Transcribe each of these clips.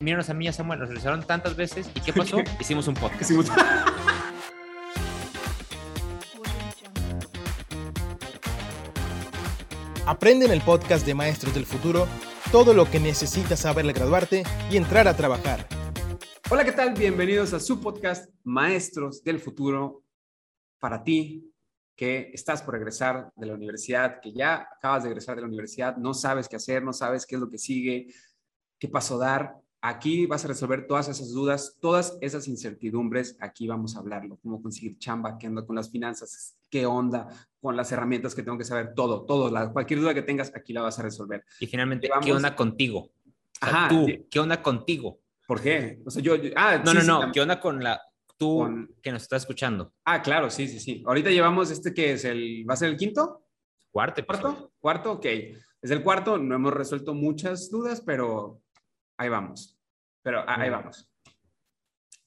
míranos a mí y a Samuel, nos realizaron tantas veces. ¿Y qué pasó? Hicimos un podcast. Hicimos- Aprende en el podcast de Maestros del Futuro todo lo que necesitas saber al graduarte y entrar a trabajar. Hola, ¿qué tal? Bienvenidos a su podcast Maestros del Futuro. Para ti que estás por regresar de la universidad, que ya acabas de regresar de la universidad, no sabes qué hacer, no sabes qué es lo que sigue, qué paso dar. Aquí vas a resolver todas esas dudas, todas esas incertidumbres. Aquí vamos a hablarlo, cómo conseguir chamba, qué onda con las finanzas, qué onda con las herramientas que tengo que saber, todo, todo, la- cualquier duda que tengas, aquí la vas a resolver. Y finalmente, Llevamos- ¿qué onda contigo? O sea, Ajá, tú, sí. ¿qué onda contigo? ¿Por qué? O sea, yo, yo- ah, No, sí, no, sí, no, tam- ¿qué onda con la tú Con- que nos estás escuchando? Ah, claro, sí, sí, sí. Ahorita llevamos este que es el, ¿va a ser el quinto? Cuarto. ¿Cuarto? ¿Cuarto? Ok. Es el cuarto, no hemos resuelto muchas dudas, pero ahí vamos. Pero ah, ahí vamos.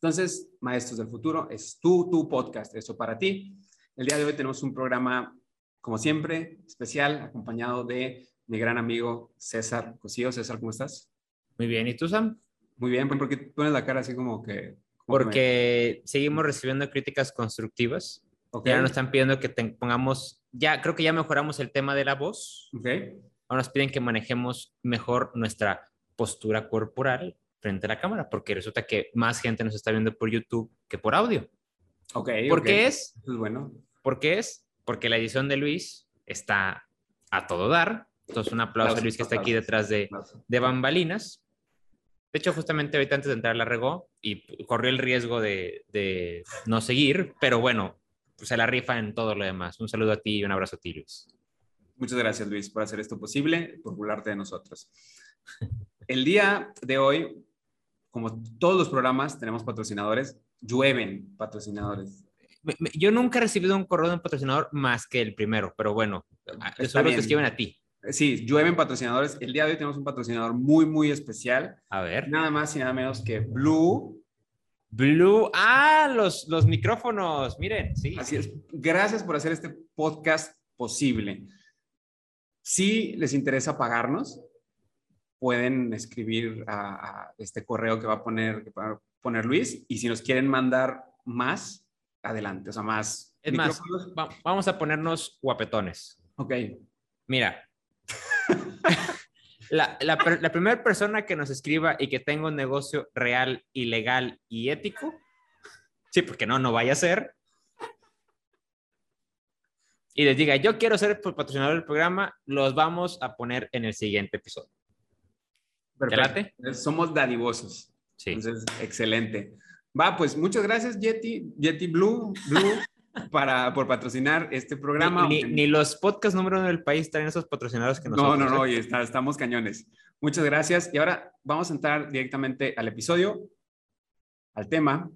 Entonces, Maestros del Futuro, es tu, tu podcast, eso para ti. El día de hoy tenemos un programa, como siempre, especial, acompañado de mi gran amigo César Cosío. César, ¿cómo estás? Muy bien, ¿y tú, Sam? Muy bien, ¿por qué pones la cara así como que... como que me- Porque seguimos recibiendo críticas constructivas. Ok, Ya nos están pidiendo que te pongamos, ya creo que ya mejoramos el tema de la voz. ok, Ahora nos piden que manejemos mejor nuestra postura corporal frente a la cámara, porque resulta que más gente nos está viendo por YouTube que por audio. ok. ¿Por ok. qué es? Eso es bueno. ¿Por qué es? Porque la edición de Luis está a todo dar. Entonces, un aplauso a Aplausos, Luis que está aquí detrás de, de bambalinas. De hecho, justamente ahorita antes de entrar la regó y corrió el riesgo de, de no seguir, pero bueno, pues se la rifa en todo lo demás. Un saludo a ti y un abrazo a ti, Luis. Muchas gracias, Luis, por hacer esto posible, por burlarte de nosotros. El día de hoy, como todos los programas, tenemos patrocinadores. Llueven patrocinadores. Yo nunca he recibido un correo de un patrocinador más que el primero, pero bueno, bien. te escriben a ti. Sí, llueven patrocinadores. El día de hoy tenemos un patrocinador muy, muy especial. A ver. Nada más y nada menos que Blue. Blue. Ah, los, los micrófonos. Miren, sí. Así es. Gracias por hacer este podcast posible. Si les interesa pagarnos, pueden escribir a, a este correo que va a poner, que va a poner Luis. Y si nos quieren mandar más, adelante. O sea, más. Es más, va- vamos a ponernos guapetones. Ok. Mira. La, la, la primera persona que nos escriba y que tenga un negocio real y legal y ético, sí, porque no, no vaya a ser, y les diga, yo quiero ser patrocinador del programa, los vamos a poner en el siguiente episodio. Perfecto. Somos dadivosos. Sí. Entonces, excelente. Va, pues muchas gracias, Yeti, Yeti Blue, Blue para, por patrocinar este programa. Ni, ni- ni los podcasts número uno del país traen esos patrocinadores que nosotros. No, no, no, ¿eh? oye, está- estamos cañones. Muchas gracias. Y ahora vamos a entrar directamente al episodio, al tema.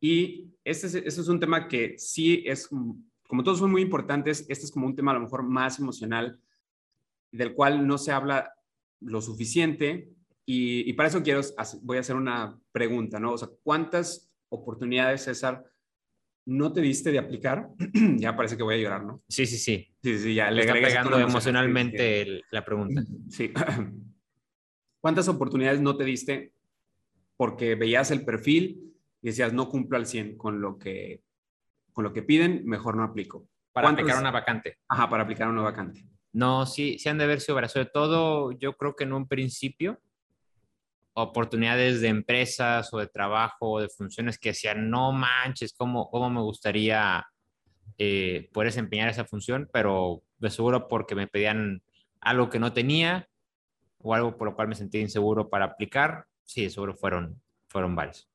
Y este es, este es un tema que sí es, mm, como todos son muy importantes, este es como un tema a lo mejor más emocional, del cual no se habla lo suficiente. Y, y para eso quiero, voy a hacer una pregunta, ¿no? O sea, ¿cuántas oportunidades, César, no te diste de aplicar? ya parece que voy a llorar, ¿no? Sí, sí, sí. Sí, sí, ya Le está pegando emocionalmente el- la pregunta. Sí. ¿Cuántas oportunidades no te diste porque veías el perfil y decías, no cumplo al 100 con lo que, con lo que piden, mejor no aplico? Para ¿Cuántos- aplicar una vacante. Ajá, para aplicar una vacante. No, sí, sí han de varias. Sobre todo, yo creo que en un principio, oportunidades de empresas o de trabajo o de funciones que decían, no manches, cómo, cómo me gustaría eh, poder desempeñar esa función, pero de seguro porque me pedían algo que no tenía o algo por lo cual me sentía inseguro para aplicar. Sí, de seguro fueron, fueron varios.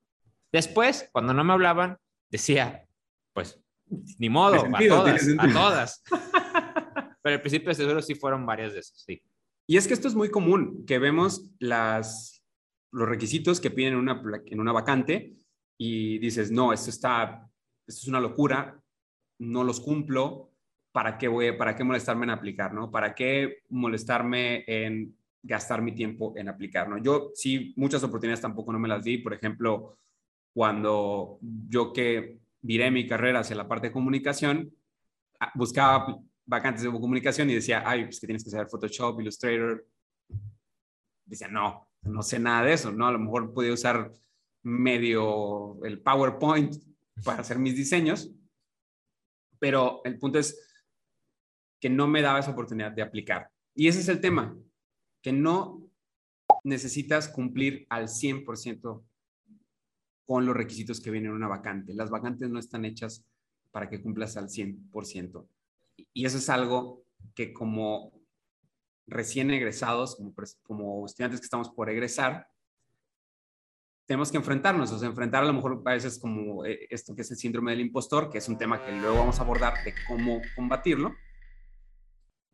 Después, cuando no me hablaban, decía, pues, ni modo, a todas, a todas. Pero al principio de seguro sí fueron varias de esas, sí. Y es que esto es muy común, que vemos las, los requisitos que piden en una, en una vacante y dices, no, esto está, esto es una locura, no los cumplo, ¿para qué, voy, ¿para qué molestarme en aplicar? ¿no? ¿Para qué molestarme en gastar mi tiempo en aplicar? ¿no? Yo sí, muchas oportunidades tampoco no me las di, por ejemplo, cuando yo que viré mi carrera hacia la parte de comunicación, ah, buscaba vacantes de comunicación y decía, ay, pues que tienes que saber Photoshop, Illustrator. Decía, no, no sé nada de eso, ¿no? A lo mejor podía usar medio el PowerPoint para hacer mis diseños, pero el punto es que no me daba esa oportunidad de aplicar. Y ese es el tema, que no necesitas cumplir al 100% con los requisitos que vienen en una vacante. Las vacantes no están hechas para que cumplas al 100%. Y eso es algo que como recién egresados, como, como estudiantes que estamos por egresar, tenemos que enfrentarnos, o sea, enfrentar a lo mejor a veces como eh, esto que es el síndrome del impostor, que es un tema que luego vamos a abordar de cómo combatirlo,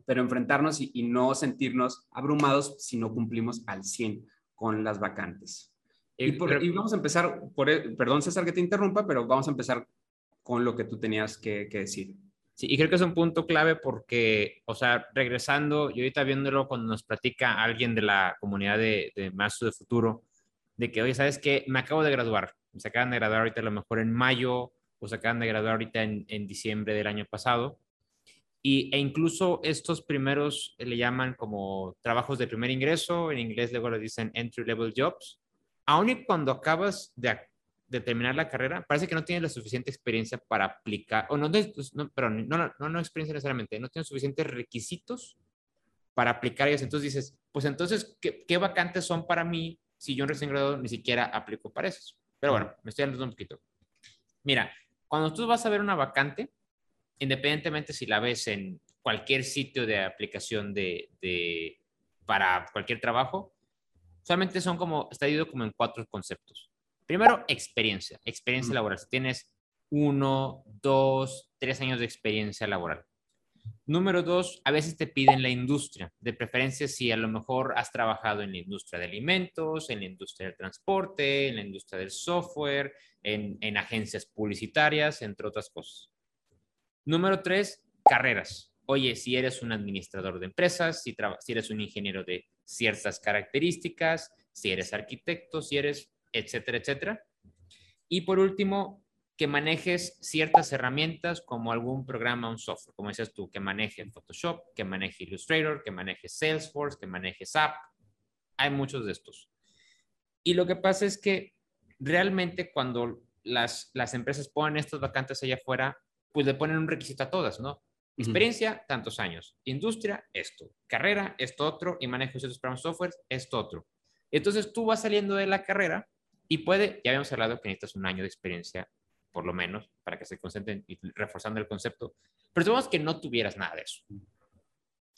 pero enfrentarnos y, no sentirnos abrumados si no cumplimos al 100 con las vacantes. Y, vamos a empezar, por, e, perdón César que te interrumpa, pero vamos a empezar con lo que tú tenías que decir. Sí, y creo que es un punto clave porque, o sea, regresando y ahorita viéndolo cuando nos platica alguien de la comunidad de, de Maestro de Futuro, de que, oye, ¿sabes qué? Me acabo de graduar. Se acaban de graduar ahorita a lo mejor en mayo o se acaban de graduar ahorita en, en diciembre del año pasado. Y, e incluso estos primeros eh, le llaman como trabajos de primer ingreso, en inglés luego le dicen entry level jobs. Aún y cuando acabas de, de terminar la carrera, parece que no tienes la suficiente experiencia para aplicar, o no, pues, no pero no, no, no experiencia necesariamente, no tienes suficientes requisitos para aplicar ellos. Entonces dices, pues entonces, ¿qué, ¿qué, vacantes son para mí si yo recién graduado ni siquiera aplico para esos? Pero bueno, me estoy hablando un poquito. Mira, cuando tú vas a ver una vacante, independientemente si la ves en cualquier sitio de aplicación de, de para cualquier trabajo, solamente son como, está dividido como en cuatro conceptos. Primero, experiencia, experiencia laboral. Si tienes uno, dos, tres años de experiencia laboral. Número dos, a veces te piden la industria, de preferencia si a lo mejor has trabajado en la industria de alimentos, en la industria del transporte, en la industria del software, en, en agencias publicitarias, entre otras cosas. Número tres, carreras. Oye, si eres un administrador de empresas, si, si eres un ingeniero de ciertas características, si eres arquitecto, si eres etcétera, etcétera. Y por último, que manejes ciertas herramientas como algún programa, un software, como decías tú, que maneje Photoshop, que maneje Illustrator, que maneje Salesforce, que maneje SAP. Hay muchos de estos. Y lo que pasa es que realmente cuando las, las empresas ponen estas vacantes allá afuera, pues le ponen un requisito a todas, ¿no? Experiencia, tantos años. Industria, esto. Carrera, esto otro. Y manejo ciertos programas software, esto otro. Entonces tú vas saliendo de la carrera y puede, ya habíamos hablado que necesitas un año de experiencia, por lo menos, para que se concentren y reforzando el concepto. Pero supongamos que no tuvieras nada de eso.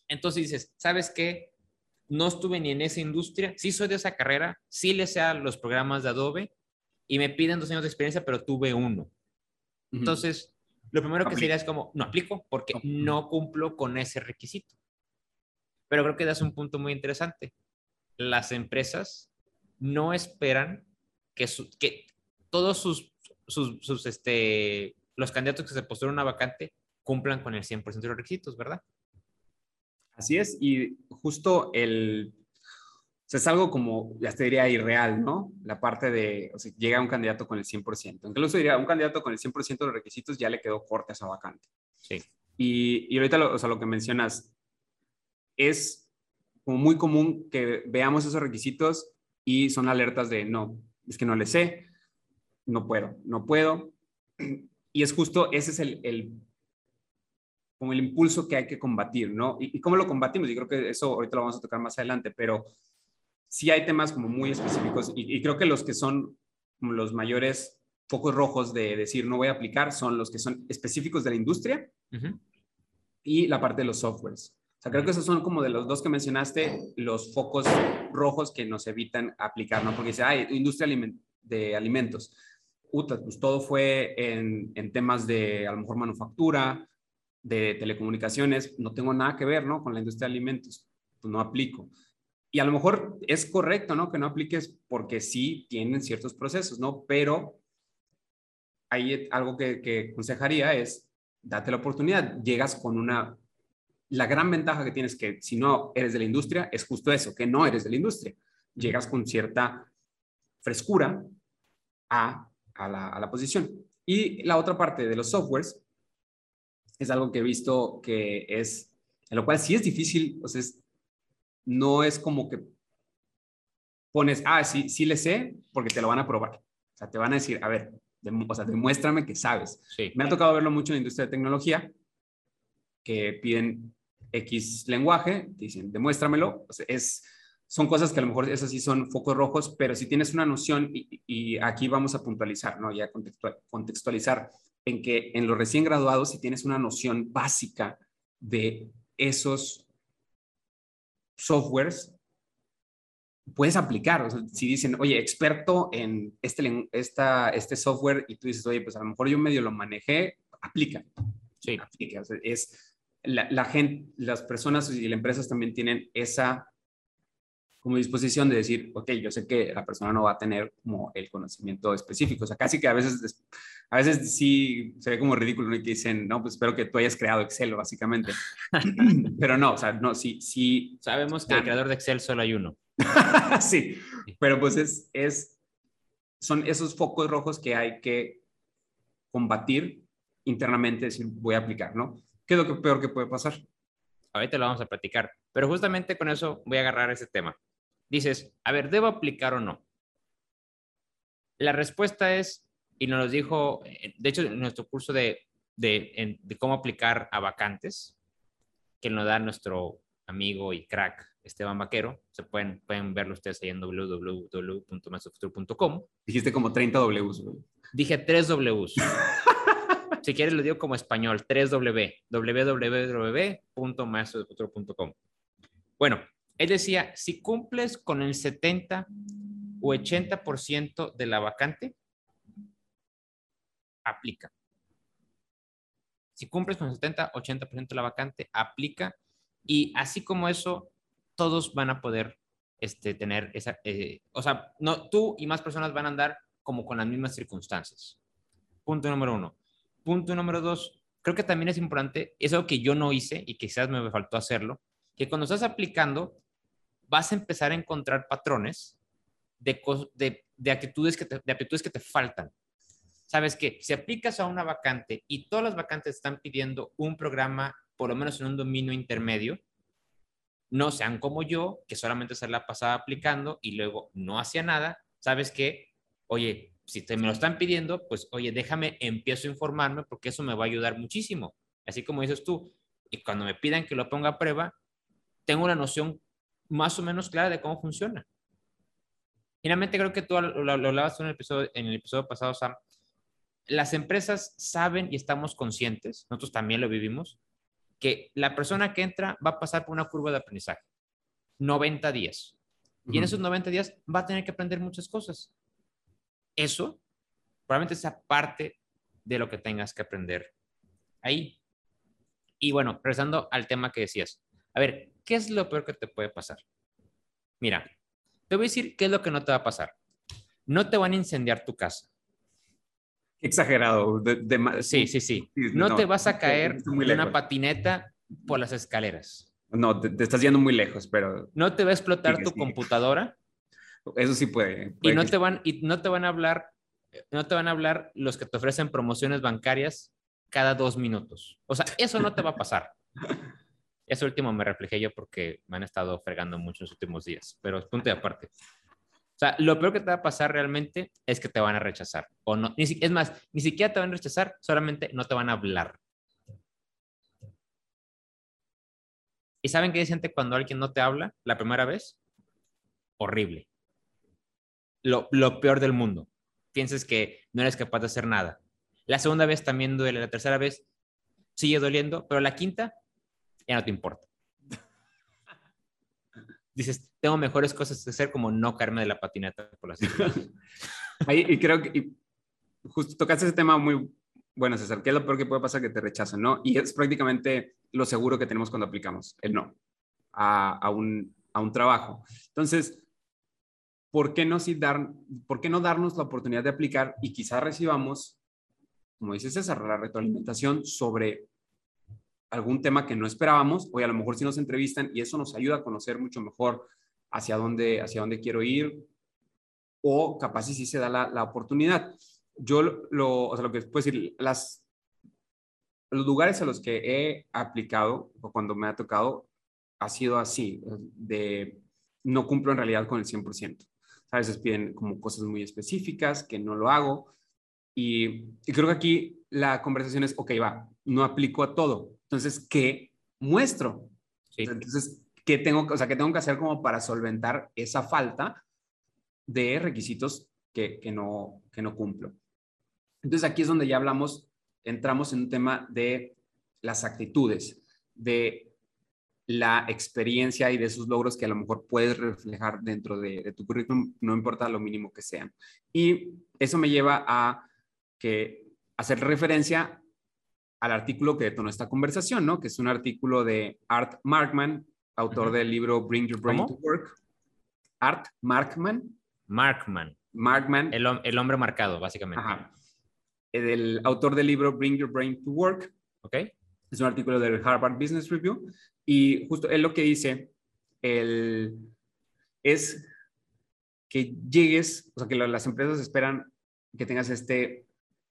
Entonces dices, ¿sabes qué? No estuve ni en esa industria, sí soy de esa carrera, sí le sé a los programas de Adobe y me piden dos años de experiencia, pero tuve uno. Entonces, lo primero que sería es como, no aplico porque no cumplo con ese requisito. Pero creo que das un punto muy interesante. Las empresas no esperan que, que todos sus, sus, este, los candidatos que se postulan una vacante cumplan con el 100% de los requisitos, ¿verdad? Así es, y justo el, o sea, es algo como, ya te diría, irreal, ¿no? La parte de, o sea, llega un candidato con el 100%. Incluso diría, un candidato con el 100% de los requisitos ya le quedó corta esa vacante. Sí. Y, y ahorita, lo, o sea, lo que mencionas, es como muy común que veamos esos requisitos y son alertas de, no, es que no le sé, no puedo, no puedo. Y es justo, ese es el, el como el impulso que hay que combatir, ¿no? ¿Y, cómo lo combatimos? Y creo que eso ahorita lo vamos a tocar más adelante, pero sí hay temas como muy específicos y, creo que los que son los mayores focos rojos de decir no voy a aplicar son los que son específicos de la industria y la parte de los softwares. Sea, creo que esos son como de los dos que mencionaste, los focos rojos que nos evitan aplicar, ¿no? Porque dice, ay, industria de alimentos. Uta, pues todo fue en, en, temas de a lo mejor manufactura, de telecomunicaciones, no tengo nada que ver, ¿no? Con la industria de alimentos, pues no aplico. Y a lo mejor es correcto, ¿no? Que no apliques porque sí tienen ciertos procesos, ¿no? Pero ahí algo que, que aconsejaría es, date la oportunidad, llegas con una la gran ventaja que tienes que si no eres de la industria es justo eso, que no eres de la industria. Llegas con cierta frescura a, la, posición. Y la otra parte de los softwares es algo que he visto que es, en lo cual sí es difícil, o sea, no es como que pones, ah, sí, sí le sé, porque te lo van a probar. O sea, te van a decir, a ver, o sea, demuéstrame que sabes. Sí. Me ha tocado verlo mucho en la industria de tecnología, que piden X lenguaje, dicen, demuéstramelo. O sea, es, son cosas que a lo mejor esas sí son focos rojos, pero si tienes una noción, y, y aquí vamos a puntualizar, ¿no? Ya contextual, contextualizar en que en los recién graduados, si tienes una noción básica de esos softwares, puedes aplicar. O sea, si dicen, oye, experto en este, esta, este software, y tú dices, oye, pues a lo mejor yo medio lo manejé, aplica. Sí. Aplica. O sea, es la, la, gente, las personas y las empresas también tienen esa como disposición de decir, ok, yo sé que la persona no va a tener como el conocimiento específico. O sea, casi que a veces, a veces sí se ve como ridículo y que dicen, no, pues espero que tú hayas creado Excel, básicamente. pero no, o sea, no, sí, sí. Sabemos que el creador de Excel solo hay uno. sí, pero pues es, es, son esos focos rojos que hay que combatir internamente, decir, voy a aplicar, ¿no? ¿Qué es lo que peor que puede pasar? Ahorita lo vamos a platicar, pero justamente con eso voy a agarrar ese tema dices, a ver, ¿debo aplicar o no? La respuesta es, y nos lo dijo, eh, de hecho, en nuestro curso de, de, de cómo aplicar a vacantes, que nos da nuestro amigo y crack Esteban Vaquero, se pueden, pueden verlo ustedes ahí en. Dijiste como 30 Ws. Dije 3 Ws. si quieres lo digo como español, 3W, www.maestrofuturo.com. Bueno, él decía, si cumples con el 70 o 80% de la vacante, aplica. Si cumples con el 70, 80% de la vacante, aplica. Y así como eso, todos van a poder este, tener esa, eh, o sea, no, tú y más personas van a andar como con las mismas circunstancias. Punto número uno. Punto número dos, creo que también es importante, es algo que yo no hice y quizás me faltó hacerlo, que cuando estás aplicando, vas a empezar a encontrar patrones de, de, actitudes, que te, de actitudes que te faltan. Sabes que si aplicas a una vacante y todas las vacantes están pidiendo un programa, por lo menos en un dominio intermedio, no sean como yo, que solamente se la pasaba aplicando y luego no hacía nada, sabes que, oye, si te me lo están pidiendo, pues oye, déjame, empiezo a informarme porque eso me va a ayudar muchísimo. Así como dices tú, y cuando me pidan que lo ponga a prueba, tengo una noción más o menos clara de cómo funciona. Finalmente, creo que tú lo, hablabas en el, episodio, en el episodio pasado, Sam. Las empresas saben y estamos conscientes, nosotros también lo vivimos, que la persona que entra va a pasar por una curva de aprendizaje. 90 días. Y en esos 90 días va a tener que aprender muchas cosas. Eso probablemente sea parte de lo que tengas que aprender ahí. Y bueno, regresando al tema que decías. A ver, ¿qué es lo peor que te puede pasar? Mira, te voy a decir qué es lo que no te va a pasar. No te van a incendiar tu casa. Exagerado. sí, sí, sí. No, te vas a caer de una patineta por las escaleras. No, te, estás yendo muy lejos, pero... No te va a explotar tu computadora. Eso sí puede. y, no te van, y no te van a hablar, no te van a hablar los que te ofrecen promociones bancarias cada dos minutos. O sea, eso no te va a pasar. Eso último me reflejé yo porque me han estado fregando mucho en los últimos días, pero es punto de aparte. O sea, lo peor que te va a pasar realmente es que te van a rechazar. O no, es más, ni siquiera te van a rechazar, solamente no te van a hablar. ¿Y saben qué dicen cuando alguien no te habla la primera vez? Horrible. Lo, peor del mundo. Piensas que no eres capaz de hacer nada. La segunda vez también duele, la tercera vez sigue doliendo, pero la quinta ya no te importa. Dices, tengo mejores cosas que hacer como no caerme de la patineta por las y creo que justo tocaste ese tema muy bueno, César, ¿qué es lo peor que puede pasar que te rechazan, no? Y es prácticamente lo seguro que tenemos cuando aplicamos, el no, a, un, a un trabajo. Entonces, ¿por qué, no si dar, ¿por qué no darnos la oportunidad de aplicar y quizás recibamos, como dice César, la retroalimentación sobre algún tema que no esperábamos, o a lo mejor si nos entrevistan y eso nos ayuda a conocer mucho mejor hacia dónde, hacia dónde quiero ir, o capaz si sí se da la, la oportunidad. Yo lo, o sea, lo que puedo decir, las, los lugares a los que he aplicado, o cuando me ha tocado, ha sido así, de no cumplo en realidad con el 100%. A veces piden como cosas muy específicas que no lo hago. Y, y creo que aquí la conversación es, ok, va, no aplico a todo. Entonces, ¿qué muestro? Sí. Entonces, ¿qué tengo, o sea, ¿qué tengo que hacer como para solventar esa falta de requisitos que, que, no, que no cumplo? Entonces, aquí es donde ya hablamos, entramos en un tema de las actitudes, de la experiencia y de esos logros que a lo mejor puedes reflejar dentro de, de, tu currículum, no importa lo mínimo que sean. Y eso me lleva a que hacer referencia al artículo que detonó esta conversación, ¿no? Que es un artículo de Art Markman, autor uh -huh. del libro Bring Your Brain ¿Cómo? to Work. Art Markman. Markman. Markman. El, el hombre marcado, básicamente. Ajá. El autor del libro Bring Your Brain to Work. Ok. Es un artículo del Harvard Business Review. Y justo él lo que dice el, es que llegues, o sea, que las empresas esperan que tengas este,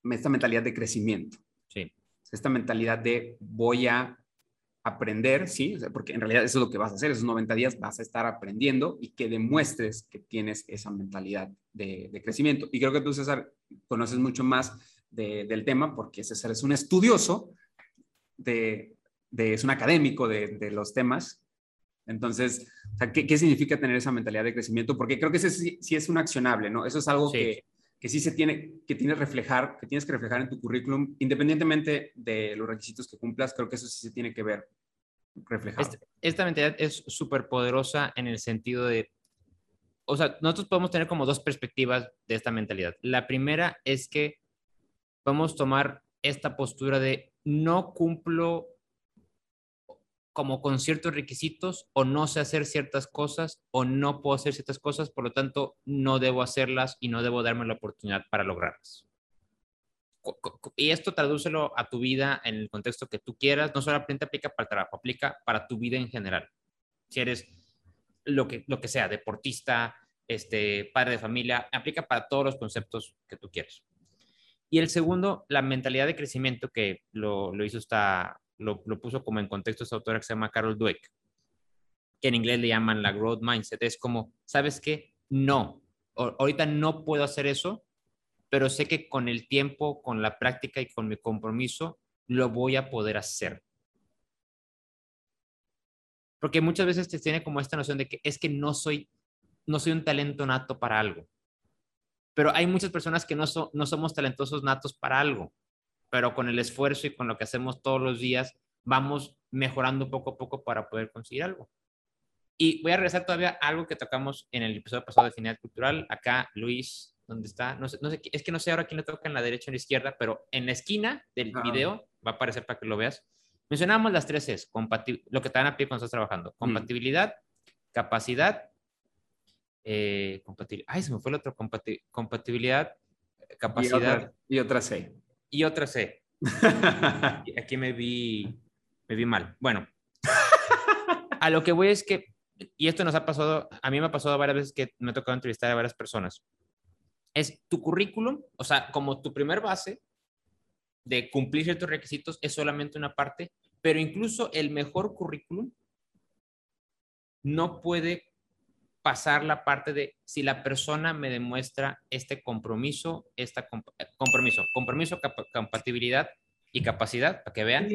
esta mentalidad de crecimiento. Sí. Esta mentalidad de voy a aprender, ¿sí? O sea, porque en realidad eso es lo que vas a hacer, esos 90 días vas a estar aprendiendo y que demuestres que tienes esa mentalidad de, de crecimiento. Y creo que tú, César, conoces mucho más de, del tema porque César es un estudioso de, de, es un académico de, de los temas. Entonces, o sea, ¿qué, ¿qué, significa tener esa mentalidad de crecimiento? Porque creo que ese sí, sí es un accionable, ¿no? Eso es algo sí. que, que sí se tiene, que tienes reflejar, que tienes que reflejar en tu currículum, independientemente de los requisitos que cumplas, creo que eso sí se tiene que ver reflejado. Esta, esta mentalidad es súper poderosa en el sentido de, o sea, nosotros podemos tener como dos perspectivas de esta mentalidad. La primera es que podemos tomar esta postura de no cumplo como con ciertos requisitos o no sé hacer ciertas cosas o no puedo hacer ciertas cosas, por lo tanto no debo hacerlas y no debo darme la oportunidad para lograrlas. Y esto tradúcelo a tu vida en el contexto que tú quieras, no solamente aplica para el trabajo, aplica para tu vida en general. Si eres lo que, lo que sea, deportista, este, padre de familia, aplica para todos los conceptos que tú quieras. Y el segundo, la mentalidad de crecimiento que lo, lo hizo esta, lo, lo, puso como en contexto esta autora que se llama Carol Dweck, que en inglés le llaman la growth mindset. Es como, ¿sabes qué? No, ahorita no puedo hacer eso, pero sé que con el tiempo, con la práctica y con mi compromiso, lo voy a poder hacer. Porque muchas veces te tiene como esta noción de que es que no soy, no soy un talento nato para algo. Pero hay muchas personas que no, so, no somos talentosos natos para algo pero con el esfuerzo y con lo que hacemos todos los días, vamos mejorando poco a poco para poder conseguir algo. Y voy a regresar todavía a algo que tocamos en el episodio pasado de Finalidad Cultural. Acá, Luis, ¿dónde está? No sé, no sé, es que no sé ahora quién le toca en la derecha o en la izquierda, pero en la esquina del ah. video va a aparecer para que lo veas. Mencionamos las tres Cs, lo que te dan a pie cuando estás trabajando. Compatibilidad, mm. capacidad, eh, compatibilidad. Ay, se me fue el otro, compati compatibilidad, capacidad. Y otra, y otra C y otra C. Aquí me vi, me vi mal. Bueno, a lo que voy es que, y esto nos ha pasado, a mí me ha pasado varias veces que me ha tocado entrevistar a varias personas, es tu currículum, o sea, como tu primer base de cumplir ciertos requisitos es solamente una parte, pero incluso el mejor currículum no puede pasar la parte de si la persona me demuestra este compromiso, esta comp compromiso, compromiso, cap compatibilidad y capacidad, para que vean,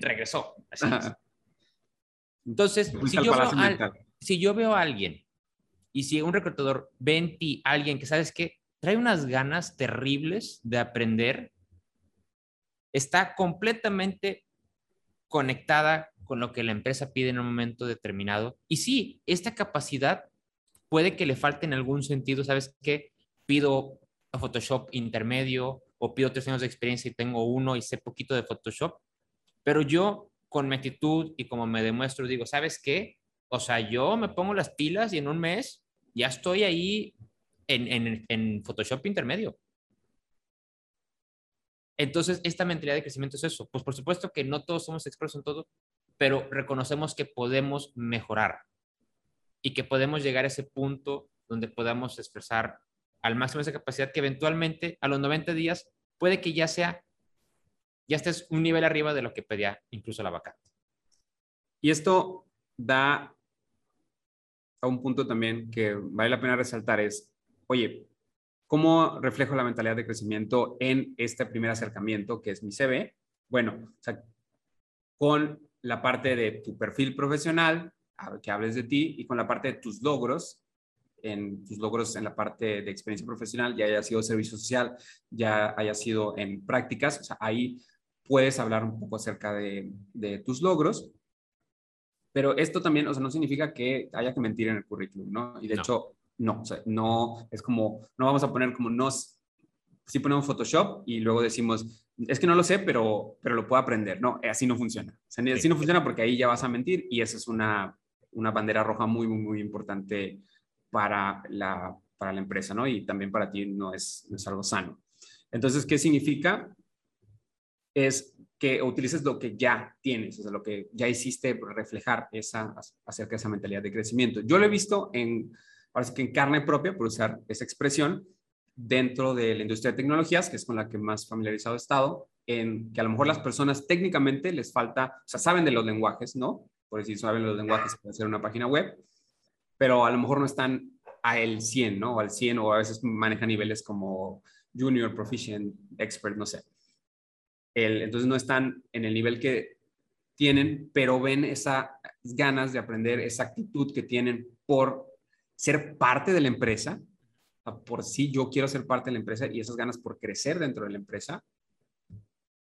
regresó. Así es. Entonces, si yo, al, si yo, veo a alguien y si un reclutador ve en ti a alguien que sabes que trae unas ganas terribles de aprender, está completamente conectada con lo que la empresa pide en un momento determinado. Y sí, esta capacidad puede que le falte en algún sentido, ¿sabes qué? Pido a Photoshop intermedio o pido tres años de experiencia y tengo uno y sé poquito de Photoshop, pero yo con mi actitud y como me demuestro, digo, ¿sabes qué? O sea, yo me pongo las pilas y en un mes ya estoy ahí en, en, en Photoshop intermedio. Entonces, esta mentalidad de crecimiento es eso. Pues por supuesto que no todos somos expertos en todo, pero reconocemos que podemos mejorar y que podemos llegar a ese punto donde podamos expresar al máximo esa capacidad que eventualmente a los 90 días puede que ya sea, ya estés un nivel arriba de lo que pedía incluso la vacante. Y esto da, un punto también que vale la pena resaltar es, oye, ¿cómo reflejo la mentalidad de crecimiento en este primer acercamiento que es mi CV? Bueno, con la parte de tu perfil profesional, que hables de ti, y con la parte de tus logros, en tus logros en la parte de experiencia profesional, ya haya sido servicio social, ya haya sido en prácticas, o sea, ahí puedes hablar un poco acerca de, de tus logros. Pero esto también, o sea, no significa que haya que mentir en el currículum, ¿no? Y de hecho, no, o sea, no, es como, no vamos a poner como nos, si ponemos Photoshop y luego decimos, es que no lo sé, pero, pero lo puedo aprender. No, así no funciona. O sea, así no funciona porque ahí ya vas a mentir y esa es una, una bandera roja muy, muy, muy importante para la, para la empresa, ¿no? Y también para ti no es, no es algo sano. Entonces, ¿qué significa? Es que utilices lo que ya tienes, o sea, lo que ya hiciste, reflejar esa, acerca de esa mentalidad de crecimiento. Yo lo he visto en, parece que en carne propia, por usar esa expresión, dentro de la industria de tecnologías, que es con la que más familiarizado he estado, en que a lo mejor las personas técnicamente les falta, o sea, saben de los lenguajes, ¿no? Por decir, saben los lenguajes para hacer una página web, pero a lo mejor no están a el 100, ¿no? O al 100, o a veces manejan niveles como junior, proficient, expert, no sé entonces no están en el nivel que tienen, pero ven esas ganas de aprender, esa actitud que tienen por ser parte de la empresa, por sí yo quiero ser parte de la empresa y esas ganas por crecer dentro de la empresa.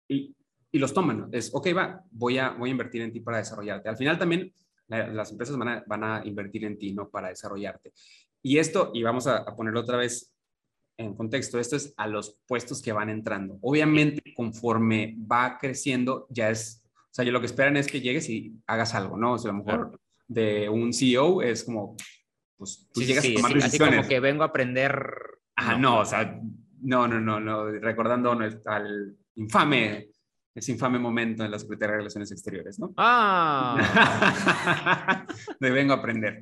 Y, y los toman. Es, ok, va, voy a, voy a invertir en ti para desarrollarte. Al final también las empresas van a, van a, invertir en ti, ¿no? Para desarrollarte. Y esto, y vamos a, a ponerlo otra vez en contexto, esto es a los puestos que van entrando. Obviamente, conforme va creciendo, ya es, o sea, yo lo que esperan es que llegues y hagas algo, ¿no? O sea, a lo mejor de un CEO es como, pues tú llegas a tomar decisiones. Así como que vengo a aprender. Ah, no, o sea, no, no, no, no, recordando al infame, ese infame momento en la Secretaría de Relaciones Exteriores, ¿no? Ah. de vengo a aprender.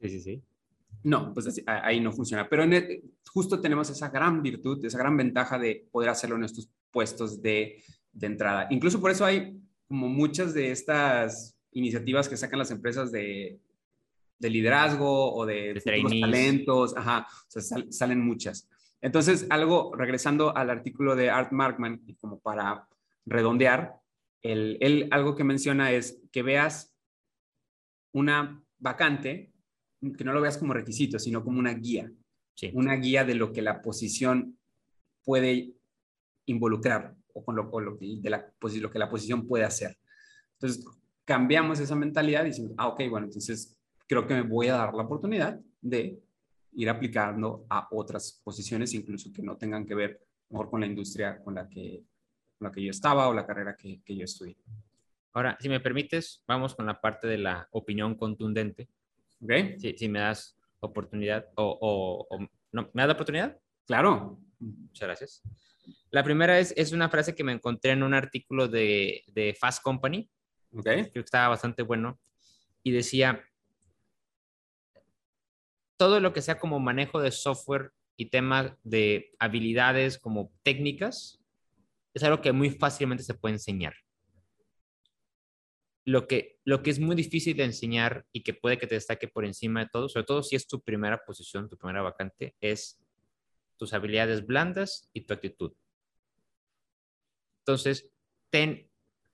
Sí, sí, sí. No, pues ahí no funciona. Pero justo tenemos esa gran virtud, esa gran ventaja de poder hacerlo en estos puestos de, entrada. Incluso por eso hay como muchas de estas iniciativas que sacan las empresas de, liderazgo o de, talentos. Ajá, o sea, salen muchas. Entonces, algo, regresando al artículo de Art Markman, y como para redondear, él algo que menciona es que veas una vacante que no lo veas como requisito, sino como una guía. Una guía de lo que la posición puede involucrar o con lo, de la, lo que la posición puede hacer. Entonces, cambiamos esa mentalidad y decimos, ah, ok, bueno, entonces creo que me voy a dar la oportunidad de ir aplicando a otras posiciones, incluso que no tengan que ver mejor con la industria con la que, con la que yo estaba o la carrera que, que yo estudié. Ahora, si me permites, vamos con la parte de la opinión contundente. Okay. Si, me das oportunidad o, no, ¿me das la oportunidad? Claro. Muchas gracias. La primera es, es una frase que me encontré en un artículo de, de Fast Company. Okay. Creo que estaba bastante bueno. Y decía, todo lo que sea como manejo de software y temas de habilidades como técnicas, es algo que muy fácilmente se puede enseñar lo que, lo que es muy difícil de enseñar y que puede que te destaque por encima de todo, sobre todo si es tu primera posición, tu primera vacante, es tus habilidades blandas y tu actitud. Entonces, ten,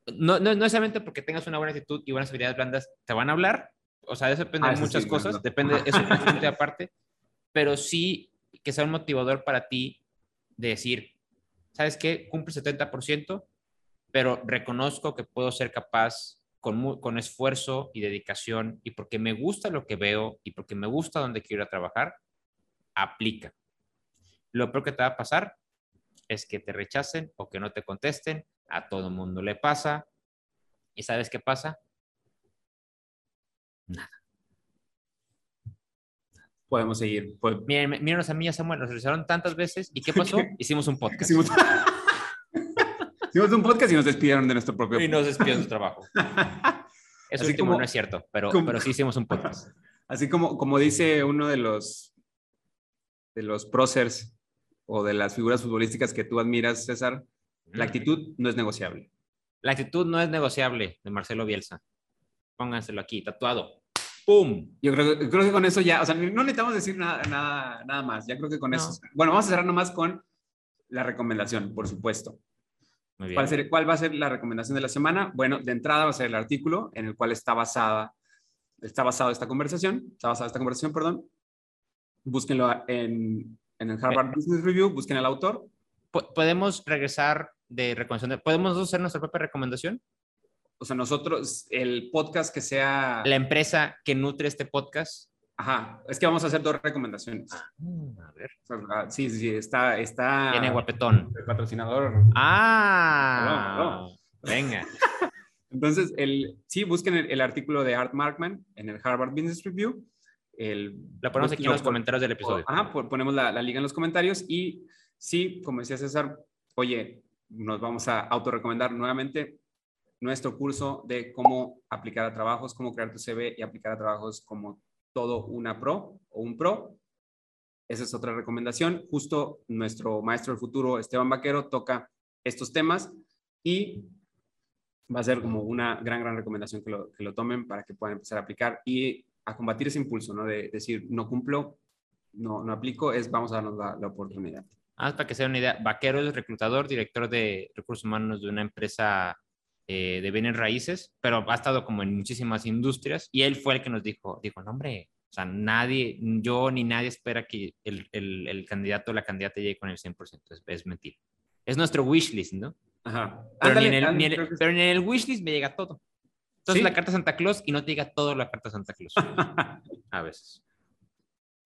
no, no, necesariamente porque tengas una buena actitud y buenas habilidades blandas, te van a hablar. O sea, eso depende de ah, muchas cosas, depende, eso es un punto aparte, pero sí que sea un motivador para ti de decir, ¿sabes qué? Cumple 70%, pero reconozco que puedo ser capaz con, esfuerzo y dedicación y porque me gusta lo que veo y porque me gusta donde quiero ir a trabajar, aplica. Lo peor que te va a pasar es que te rechacen o que no te contesten. A todo mundo le pasa. ¿Y sabes qué pasa? Nada. Podemos seguir. Miren, mírenos a mí y Samuel, nos tantas veces. ¿Y qué pasó? Hicimos un podcast. Hicimos un podcast y nos despidieron de nuestro propio Y nos despidieron de su trabajo. Eso último no es cierto, pero, pero sí hicimos un podcast. Así como, como dice uno de los, de los próceres o de las figuras futbolísticas que tú admiras, César, la actitud no es negociable. La actitud no es negociable de Marcelo Bielsa. Pónganselo aquí, tatuado. ¡Pum! Yo creo, creo que con eso ya, o sea, no necesitamos decir nada, nada, nada más. Ya creo que con No. eso. Bueno, vamos a cerrar nomás con la recomendación, por supuesto. Muy bien. ¿Cuál, ser- ¿Cuál va a ser la recomendación de la semana? Bueno, de entrada va a ser el artículo en el cual está basada, está basado esta conversación, está basada esta conversación, perdón. Búsquenlo en, en el Harvard Business Review, busquen al autor. Po- ¿Podemos regresar de recomendación? de- ¿Podemos hacer nuestra propia recomendación? O sea, nosotros, el podcast que sea... La empresa que nutre este podcast. Ajá, es que vamos a hacer dos recomendaciones. Mm, A ver. O sea, sí, sí, sí, está... está Tiene guapetón. el patrocinador. Ah, Perdón, venga. Entonces, el, sí, busquen el, el artículo de Art Markman en el Harvard Business Review. El, La ponemos aquí en los por- comentarios del episodio. Ajá, po- ponemos la, la liga en los comentarios y sí, como decía César, oye, nos vamos a autorrecomendar nuevamente nuestro curso de cómo aplicar a trabajos, cómo crear tu CV y aplicar a trabajos como todo una pro o un pro. Esa es otra recomendación. Justo nuestro maestro del futuro, Esteban Vaquero, toca estos temas y va a ser como una gran, gran recomendación que lo, que lo tomen para que puedan empezar a aplicar y a combatir ese impulso, ¿no? De decir, no cumplo, no, no aplico, es vamos a darnos la, la oportunidad. Ah, para que sea una idea, Vaquero es reclutador, director de recursos humanos de una empresa eh, de bienes raíces, pero ha estado como en muchísimas industrias y él fue el que nos dijo, dijo, no hombre, o sea, nadie, yo ni nadie espera que el, el, el candidato o la candidata llegue con el 100%, es, es mentira. Es nuestro wishlist, ¿no? Ajá. Pero, Ándale, ni en el, ándale, ni el- pero en el wishlist me llega todo. Entonces Sí. la carta Santa Claus y no te diga todo la carta Santa Claus. A veces.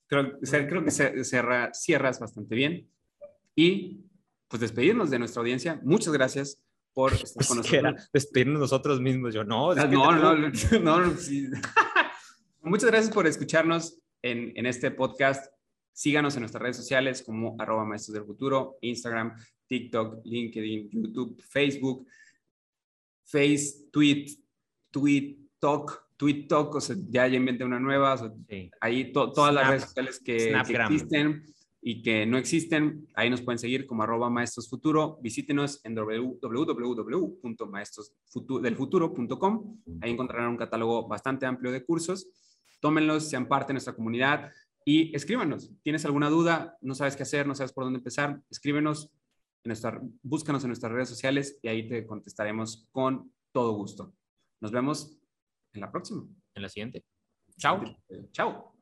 creo, o sea, creo que cerra- cierras bastante bien. Y pues despedirnos de nuestra audiencia. Muchas gracias por estar con Pues nosotros. despedirnos nosotros mismos. Yo, no, Ah, No, no, no, no, sí. Muchas gracias por escucharnos en, en este podcast. Síganos en nuestras redes sociales como arroba maestros del futuro, Instagram, TikTok, LinkedIn, YouTube, Facebook, Face, Tweet, Tweet, Talk, Tweet Talk, o sea, ya, ya inventé una nueva, o sea, Sí. ahí to- todas las redes sociales que, existen y que no existen, ahí nos pueden seguir como arroba maestros futuro. Visítenos en www.maestrosdelfuturo.com. Ahí encontrarán un catálogo bastante amplio de cursos. Tómenlos, sean parte de nuestra comunidad y escríbanos. ¿Tienes alguna duda? ¿No sabes qué hacer? ¿No sabes por dónde empezar? Escríbenos, en nuestra, búscanos en nuestras redes sociales y ahí te contestaremos con todo gusto. Nos vemos en la próxima. En la siguiente. Chao. Chao.